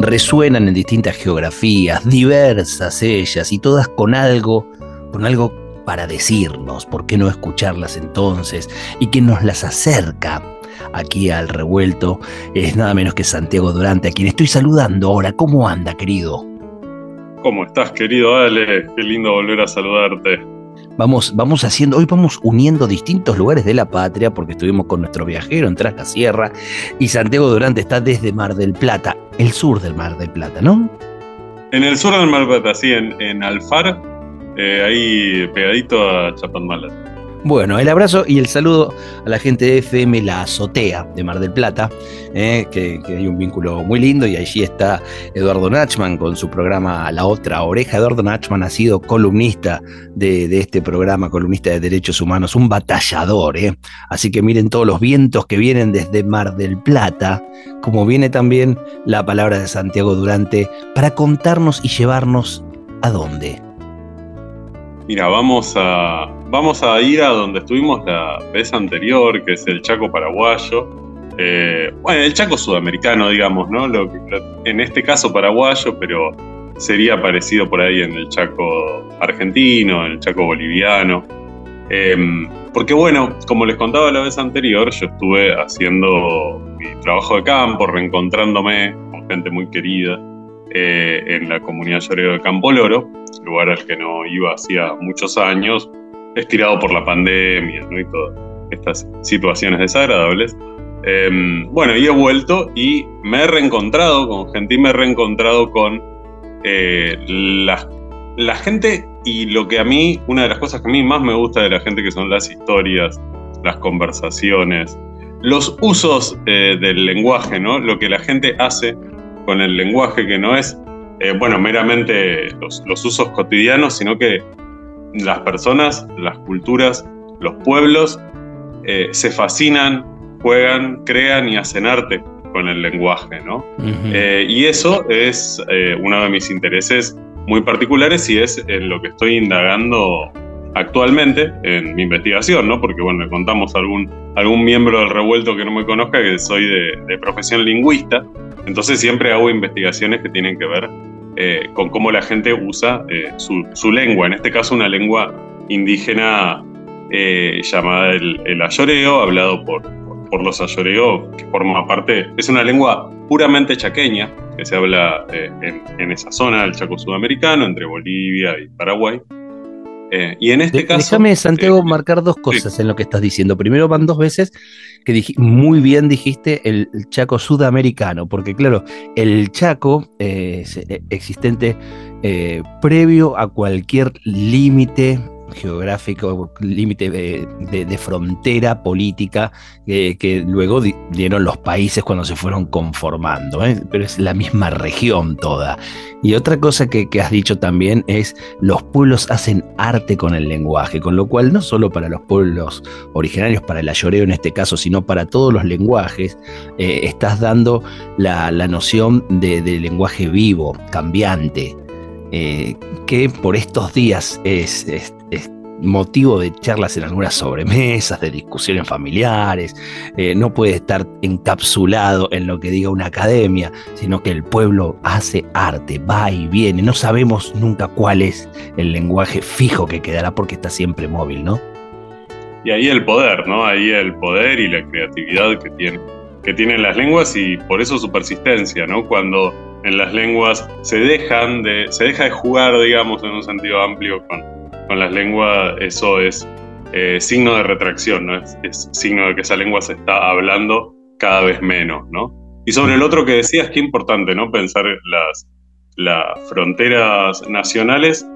resuenan en distintas geografías, diversas ellas, y todas con algo, con algo para decirnos, ¿por qué no escucharlas entonces? Y que nos las acerca aquí al revuelto es nada menos que Santiago Durante, a quien estoy saludando ahora. ¿Cómo anda, querido? ¿Cómo estás, querido Ale? Qué lindo volver a saludarte. Vamos, vamos haciendo, hoy vamos uniendo distintos lugares de la patria, porque estuvimos con nuestro viajero en Tras la Sierra, y Santiago Durante está desde Mar del Plata, el sur del Mar del Plata, ¿no? En el sur del Mar del Plata, sí, en, Alfar, eh, ahí pegadito a Chapadmalal. Bueno, el abrazo y el saludo a la gente de FM La Azotea de Mar del Plata, eh, que, hay un vínculo muy lindo y allí está Eduardo Nachman con su programa La Otra Oreja. Eduardo Nachman ha sido columnista de, este programa, columnista de derechos humanos, un batallador. Eh. Así que miren todos los vientos que vienen desde Mar del Plata, como viene también la palabra de Santiago Durante para contarnos y llevarnos a dónde. Mira, vamos a, vamos a ir a donde estuvimos la vez anterior, que es el Chaco paraguayo. Eh, bueno, el Chaco sudamericano, digamos, ¿no? En este caso paraguayo, pero sería parecido por ahí en el Chaco argentino, en el Chaco boliviano. Em, porque bueno, como les contaba la vez anterior, yo estuve haciendo mi trabajo de campo, reencontrándome con gente muy querida eh, en la comunidad lloreo de Campo Loro, lugar al que no iba hacía muchos años, estirado por la pandemia y todas estas situaciones desagradables. Em, bueno, y he vuelto y me he reencontrado con gente y me he reencontrado con eh, la, la, gente y lo que a mí, una de las cosas que a mí más me gusta de la gente que son las historias, las conversaciones, los usos eh, del lenguaje, ¿no? Lo que la gente hace con el lenguaje, que no es, eh, bueno, meramente los, usos cotidianos, sino que las personas, las culturas, los pueblos eh, se fascinan, juegan, crean y hacen arte con el lenguaje, ¿no? Eh, y eso es uno de mis intereses muy particulares y es en lo que estoy indagando actualmente en mi investigación, ¿no? Porque, bueno, le contamos a algún, algún miembro del revuelto que no me conozca que soy de, de profesión lingüista entonces siempre hago investigaciones que tienen que ver eh, con cómo la gente usa eh, su, lengua, en este caso una lengua indígena eh, llamada el, ayoreo, hablado por, por, los ayoreos, que forma parte, es una lengua puramente chaqueña, que se habla en, esa zona del Chaco Sudamericano, entre Bolivia y Paraguay. Y en este caso. Déjame, Santiago, marcar dos cosas en lo que estás diciendo. Primero, van dos veces que muy bien dijiste el, Chaco sudamericano, porque claro, el Chaco eh, eh, existente eh, previo a cualquier límite geográfico, límite de, frontera política que luego dieron los países cuando se fueron conformando, ¿eh? pero es la misma región toda. Y otra cosa que, has dicho también es los pueblos hacen arte con el lenguaje, con lo cual no solo para los pueblos originarios, para el ayoreo en este caso, sino para todos los lenguajes, eh, estás dando la, noción de, lenguaje vivo, cambiante, eh, que por estos días es, motivo de charlas en algunas sobremesas, de discusiones familiares, eh, no puede estar encapsulado en lo que diga una academia, sino que el pueblo hace arte, va y viene, no sabemos nunca cuál es el lenguaje fijo que quedará porque está siempre móvil, ¿no? Y ahí el poder, ¿no? Ahí el poder y la creatividad que, tiene, que tienen las lenguas y por eso su persistencia, ¿no? Cuando en las lenguas se dejan de, se deja de jugar, digamos, en un sentido amplio con, con las lenguas, eso es eh, signo de retracción, ¿no? Es, signo de que esa lengua se está hablando cada vez menos, ¿no? Y sobre el otro que decías, qué importante, ¿no? Pensar las, las fronteras nacionales,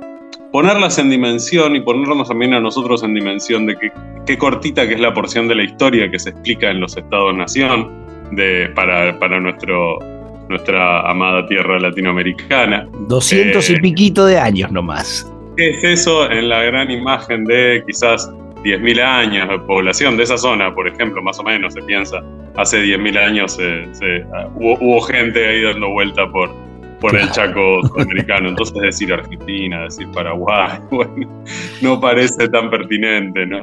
ponerlas en dimensión y ponernos también a nosotros en dimensión de qué cortita que es la porción de la historia que se explica en los estados-nación para, para nuestro nuestra amada tierra latinoamericana. 200 y piquito de años nomás. ¿Qué es eso en la gran imagen de quizás 10.000 años de población de esa zona, por ejemplo, más o menos se piensa, hace 10.000 años hubo, gente ahí dando vuelta por, por el Chaco sudamericano. Entonces decir Argentina, decir Paraguay, bueno, no parece tan pertinente, ¿no?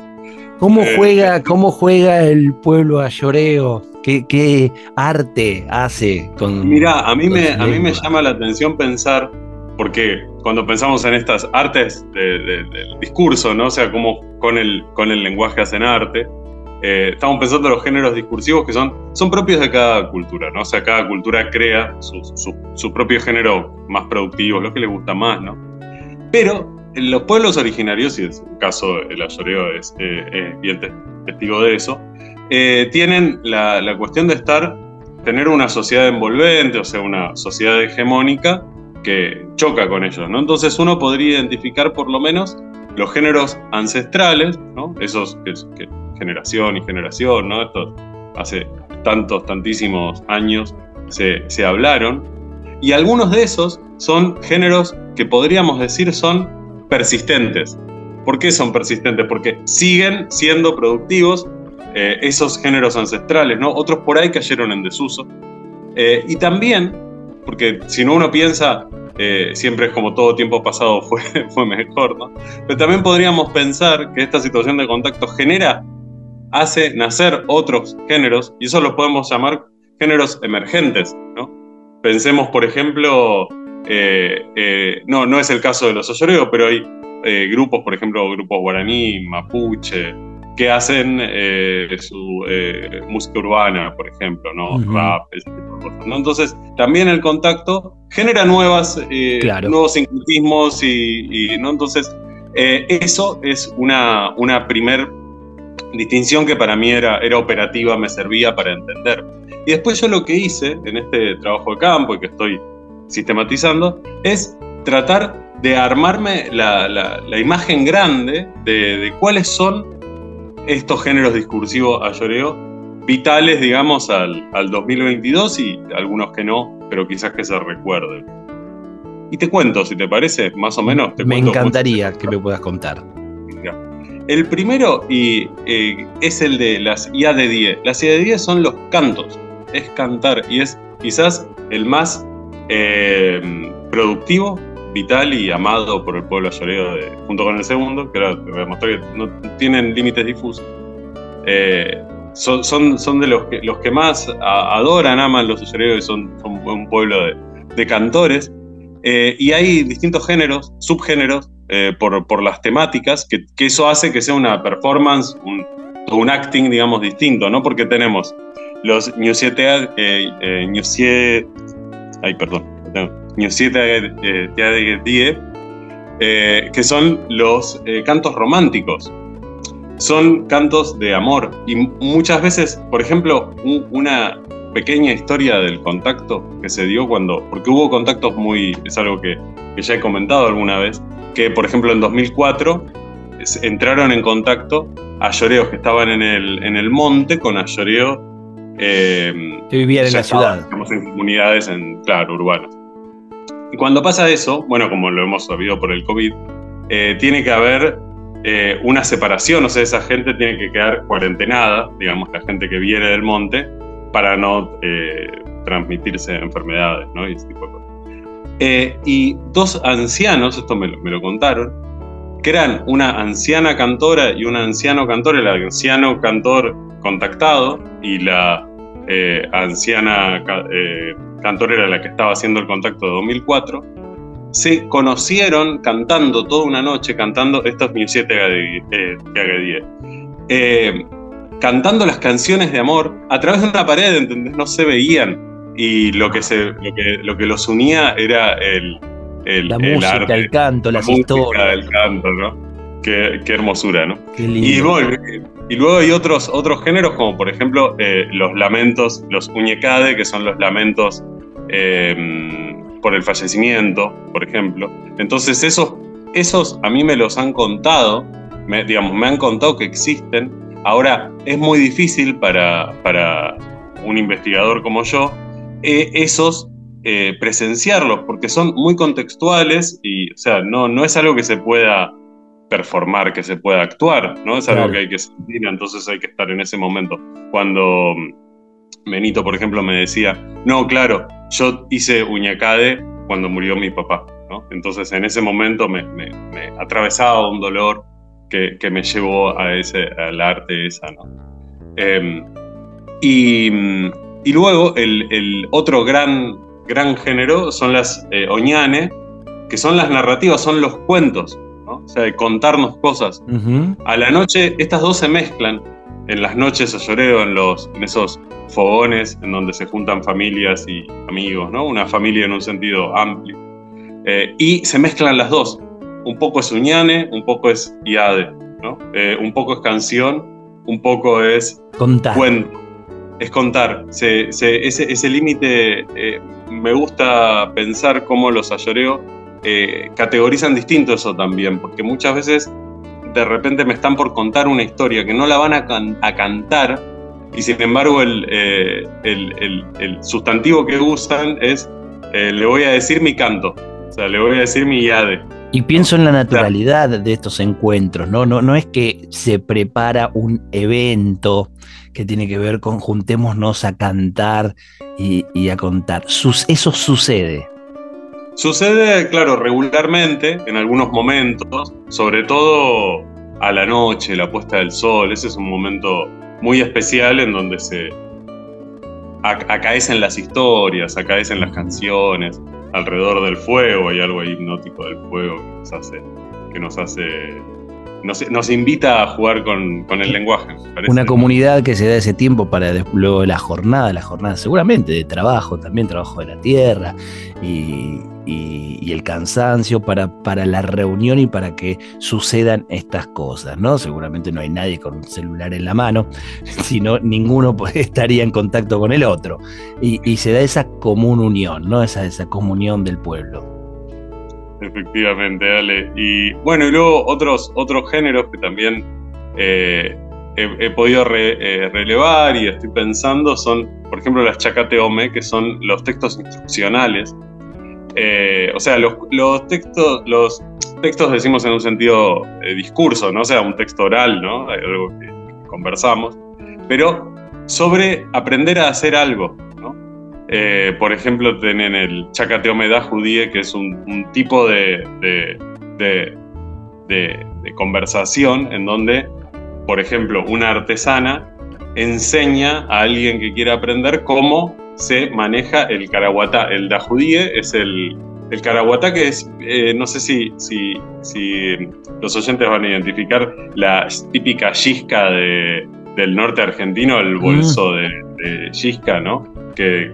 ¿Cómo eh, juega, cómo juega el pueblo a lloreo? ¿Qué, arte hace con.? Mira, a mí, me, a mí me llama la atención pensar porque cuando pensamos en estas artes del discurso, ¿no? O sea, como con el, con el lenguaje hacen arte, eh, estamos pensando en los géneros discursivos que son, son propios de cada cultura, ¿no? O sea, cada cultura crea su, propio género más productivo, lo que le gusta más, ¿no? Pero los pueblos originarios, y en el caso el ayoreo es, eh, bien testigo de eso, eh, tienen la, la cuestión de estar, tener una sociedad envolvente, o sea, una sociedad hegemónica, que choca con ellos, ¿no? Entonces uno podría identificar por lo menos los géneros ancestrales, ¿no? Esos que, generación y generación, ¿no? Estos hace tantos, tantísimos años se, se hablaron. Y algunos de esos son géneros que podríamos decir son persistentes. ¿Por qué son persistentes? Porque siguen siendo productivos eh, esos géneros ancestrales, ¿no? Otros por ahí cayeron en desuso. Eh, y también porque si no uno piensa, eh, siempre es como todo tiempo pasado fue, fue mejor, ¿no? Pero también podríamos pensar que esta situación de contacto genera, hace nacer otros géneros, y eso los podemos llamar géneros emergentes, ¿no? Pensemos, por ejemplo, eh, eh, no, no es el caso de los oyoreos, pero hay grupos, por ejemplo, grupos guaraní, mapuche, que hacen eh, su eh, música urbana, por ejemplo, ¿no? Rap, ese tipo de cosas. ¿no? Entonces, también el contacto genera nuevas, eh, nuevos sincretismos y, ¿no? Entonces, eso es una, una primer distinción que para mí era, era operativa, me servía para entender. Y después yo lo que hice en este trabajo de campo y que estoy sistematizando es tratar de armarme la, la, imagen grande de, de cuáles son estos géneros discursivos a lloreo vitales, digamos, al, 2022 y algunos que no, pero quizás que se recuerden. Y te cuento, si te parece, más o menos. me encantaría que me puedas contar. El primero y, eh, es el de las IA de 10. Las IA de 10 son los cantos, es cantar y es quizás el más eh, productivo vital y amado por el pueblo ayoreo junto con el segundo, que ahora te voy a mostrar que no tienen límites difusos. Eh, son, son, de los que, los que más adoran, aman los ayoreos y son, son un pueblo de, cantores. Eh, y hay distintos géneros, subgéneros, eh, por, por, las temáticas, que, eso hace que sea una performance, un, un acting, digamos, distinto, ¿no? Porque tenemos los New 7, eh, ay, perdón, eh, que son los eh, cantos románticos. Son cantos de amor y muchas veces, por ejemplo, una pequeña historia del contacto que se dio cuando, porque hubo contactos muy, es algo que, ya he comentado alguna vez, que por ejemplo en 2004 entraron en contacto ayoreos que estaban en el, en el monte con ayoreos eh, que vivían en la ciudad. en comunidades, en, claro, urbanas. Y cuando pasa eso, bueno, como lo hemos sabido por el COVID, eh, tiene que haber eh, una separación, o sea, esa gente tiene que quedar cuarentenada, digamos, la gente que viene del monte, para no eh, transmitirse enfermedades, ¿no? Y ese tipo de cosas. y dos ancianos, esto me lo, contaron, que eran una anciana cantora y un anciano cantor, el anciano cantor contactado y la anciana Cantor era la que estaba haciendo el contacto de 2004, se conocieron cantando toda una noche, cantando, esto es mi 7 eh, eh, cantando las canciones de amor a través de una pared, ¿entendés? No se veían. Y lo que, se, lo que, los unía era el, el la música, el canto, la las historias. el canto, ¿no? Qué, hermosura, ¿no? Qué lindo. Y, luego hay otros, otros géneros, como por ejemplo eh, los lamentos, los uñecade, que son los lamentos eh, por el fallecimiento, por ejemplo. Entonces esos, esos a mí me los han contado, me, digamos, me han contado que existen. Ahora, es muy difícil para, para un investigador como yo, eh, esos eh, presenciarlos porque son muy contextuales y, o sea, no, no es algo que se pueda performar, que se pueda actuar, ¿no? Es algo que hay que sentir, entonces hay que estar en ese momento. Cuando Benito, por ejemplo, me decía, no, claro, yo hice uñacade cuando murió mi papá, ¿no? Entonces en ese momento me, atravesaba un dolor que, me llevó a ese, al arte esa, ¿no? Em, y, luego el, otro gran, gran género son las eh, oñane, que son las narrativas, son los cuentos, o sea, de contarnos cosas. A la noche, estas dos se mezclan. En las noches a lloreo, en, los, en esos fogones en donde se juntan familias y amigos, ¿no? Una familia en un sentido amplio. Eh, y se mezclan las dos. Un poco es Uñane, un poco es Iade, ¿no? Eh, un poco es canción, un poco es contar. cuento. Es contar. ese, ese límite, eh, me gusta pensar cómo los ayoreo eh, categorizan distinto eso también, porque muchas veces de repente me están por contar una historia que no la van a, cantar y sin embargo el, eh, el, sustantivo que usan es eh, le voy a decir mi canto, o sea, le voy a decir mi yade. Y pienso en la naturalidad de estos encuentros, ¿no? No, no es que se prepara un evento que tiene que ver con juntémonos a cantar y, y a contar. eso sucede. Sucede, claro, regularmente, en algunos momentos, sobre todo a la noche, la puesta del sol, ese es un momento muy especial en donde se acaecen las historias, acaecen las canciones, alrededor del fuego, hay algo hipnótico del fuego que nos hace, que nos hace nos, invita a jugar con, el lenguaje. Una comunidad que se da ese tiempo para luego la jornada, la jornada seguramente de trabajo, también trabajo de la tierra y, el cansancio para, para la reunión y para que sucedan estas cosas, ¿no? Seguramente no hay nadie con un celular en la mano, sino ninguno estaría en contacto con el otro. Y, se da esa común unión, ¿no? Esa, esa comunión del pueblo. Efectivamente, Ale. Y bueno, y luego otros, otros géneros que también eh, he, podido eh, relevar y estoy pensando son, por ejemplo, las chacateome, que son los textos instruccionales. Eh, o sea, los, textos, los textos decimos en un sentido discurso, ¿no? Sea, un texto oral, ¿no? Algo que conversamos. Pero sobre aprender a hacer algo, eh, por ejemplo, tienen el chacateomedad judía, que es un, tipo de, de, conversación en donde, por ejemplo, una artesana enseña a alguien que quiere aprender cómo se maneja el caraguatá. El dajudíe es el, el caraguatá que es, eh, no sé si, si, si, los oyentes van a identificar la típica yisca del norte argentino, el bolso mm. de, de yisca, ¿no? Que,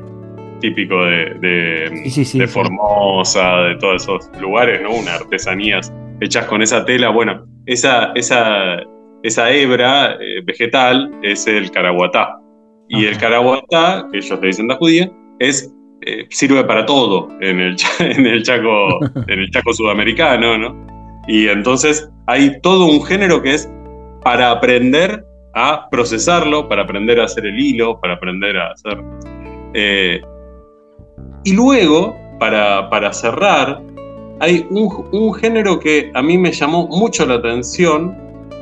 típico de, de, Formosa, de todos esos lugares, ¿no? Unas artesanías hechas con esa tela. Bueno, esa, esa, esa hebra eh, vegetal es el caraguatá. Y el caraguatá, que ellos le dicen la judía, es, eh, sirve para todo en el, en, el Chaco, en el Chaco sudamericano, ¿no? Y entonces hay todo un género que es para aprender a procesarlo, para aprender a hacer el hilo, para aprender a hacer... Eh, y luego, para, cerrar, hay un, género que a mí me llamó mucho la atención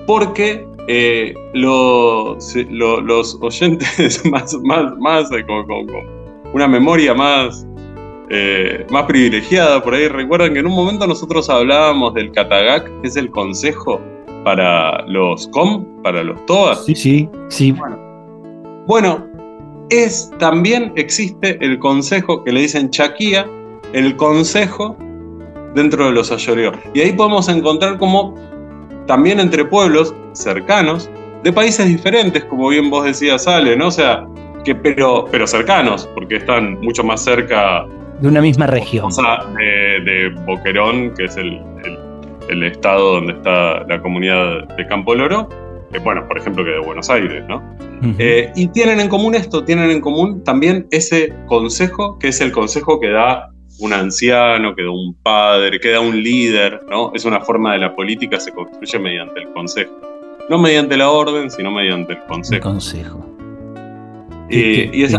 porque eh, los, oyentes más, más, más eh, con, una memoria más, eh, más privilegiada por ahí recuerdan que en un momento nosotros hablábamos del Katagak, que es el consejo para los COM, para los TOAS. Sí, sí, sí. Bueno, bueno es también existe el consejo que le dicen chaquía, el consejo dentro de los ayoreos. Y ahí podemos encontrar como también entre pueblos cercanos, de países diferentes, como bien vos decías, Ale, ¿no? O sea, que, pero, pero cercanos, porque están mucho más cerca. De una misma región. O sea, de, Boquerón, que es el, el, estado donde está la comunidad de Campo Loro, bueno, por ejemplo, que de Buenos Aires, ¿no? Eh, y tienen en común esto, tienen en común también ese consejo, que es el consejo que da un anciano, que da un padre, que da un líder, ¿no? Es una forma de la política, se construye mediante el consejo. No mediante la orden, sino mediante el consejo. consejo. y es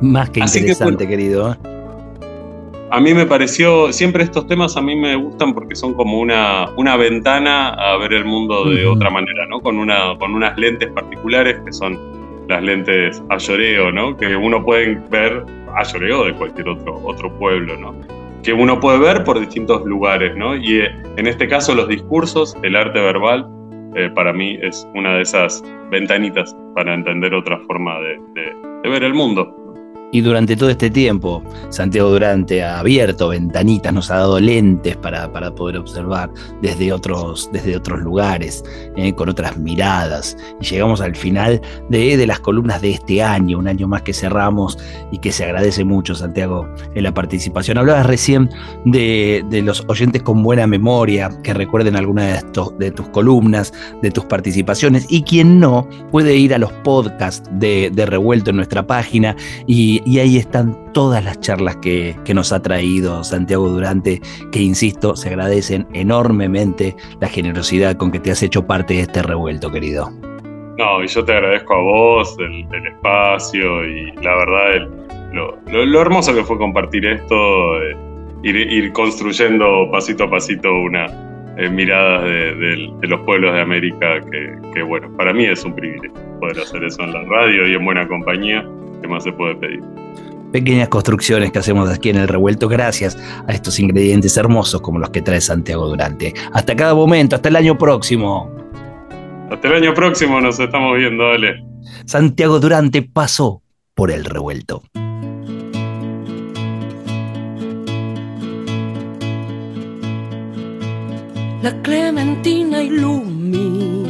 Más que interesante, querido. A mí me pareció, siempre estos temas a mí me gustan porque son como una, una ventana a ver el mundo de otra manera, ¿no? Con, una, con unas lentes particulares que son las lentes a lloreo, ¿no? Que uno puede ver a lloreo de cualquier otro, otro pueblo, ¿no? Que uno puede ver por distintos lugares, ¿no? Y eh, en este caso los discursos, el arte verbal, eh, para mí es una de esas ventanitas para entender otra forma de, de ver el mundo. Y durante todo este tiempo, Santiago Durante ha abierto ventanitas, nos ha dado lentes para, para poder observar desde otros, desde otros lugares, eh, con otras miradas. Y llegamos al final de, de, las columnas de este año, un año más que cerramos y que se agradece mucho, Santiago, en la participación. Hablabas recién de, de los oyentes con buena memoria, que recuerden alguna de, estos, de tus columnas, de tus participaciones, y quien no puede ir a los podcasts de, de Revuelto en nuestra página y y, ahí están todas las charlas que, nos ha traído Santiago Durante, que insisto, se agradecen enormemente la generosidad con que te has hecho parte de este revuelto, querido. No, y yo te agradezco a vos el, espacio y la verdad lo, hermoso que fue compartir esto, eh, ir, construyendo pasito a pasito una eh, mirada de, los pueblos de América que, que, bueno, para mí es un privilegio poder hacer eso en la radio y en buena compañía. ¿Qué más se puede pedir? Pequeñas construcciones que hacemos aquí en el revuelto gracias a estos ingredientes hermosos como los que trae Santiago Durante. Hasta cada momento, hasta el año próximo. Hasta el año próximo nos estamos viendo, dale. Santiago Durante pasó por el revuelto. La Clementina ilumina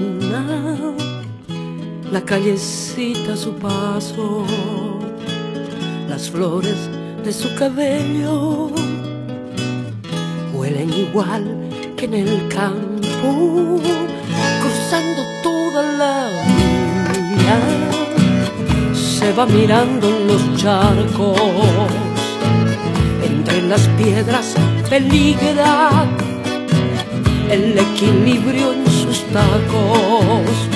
la callecita a su paso, las flores de su cabello huelen igual que en el campo, cruzando toda la vía, se va mirando los charcos, entre las piedras peligra el equilibrio en sus tacos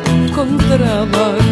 campo.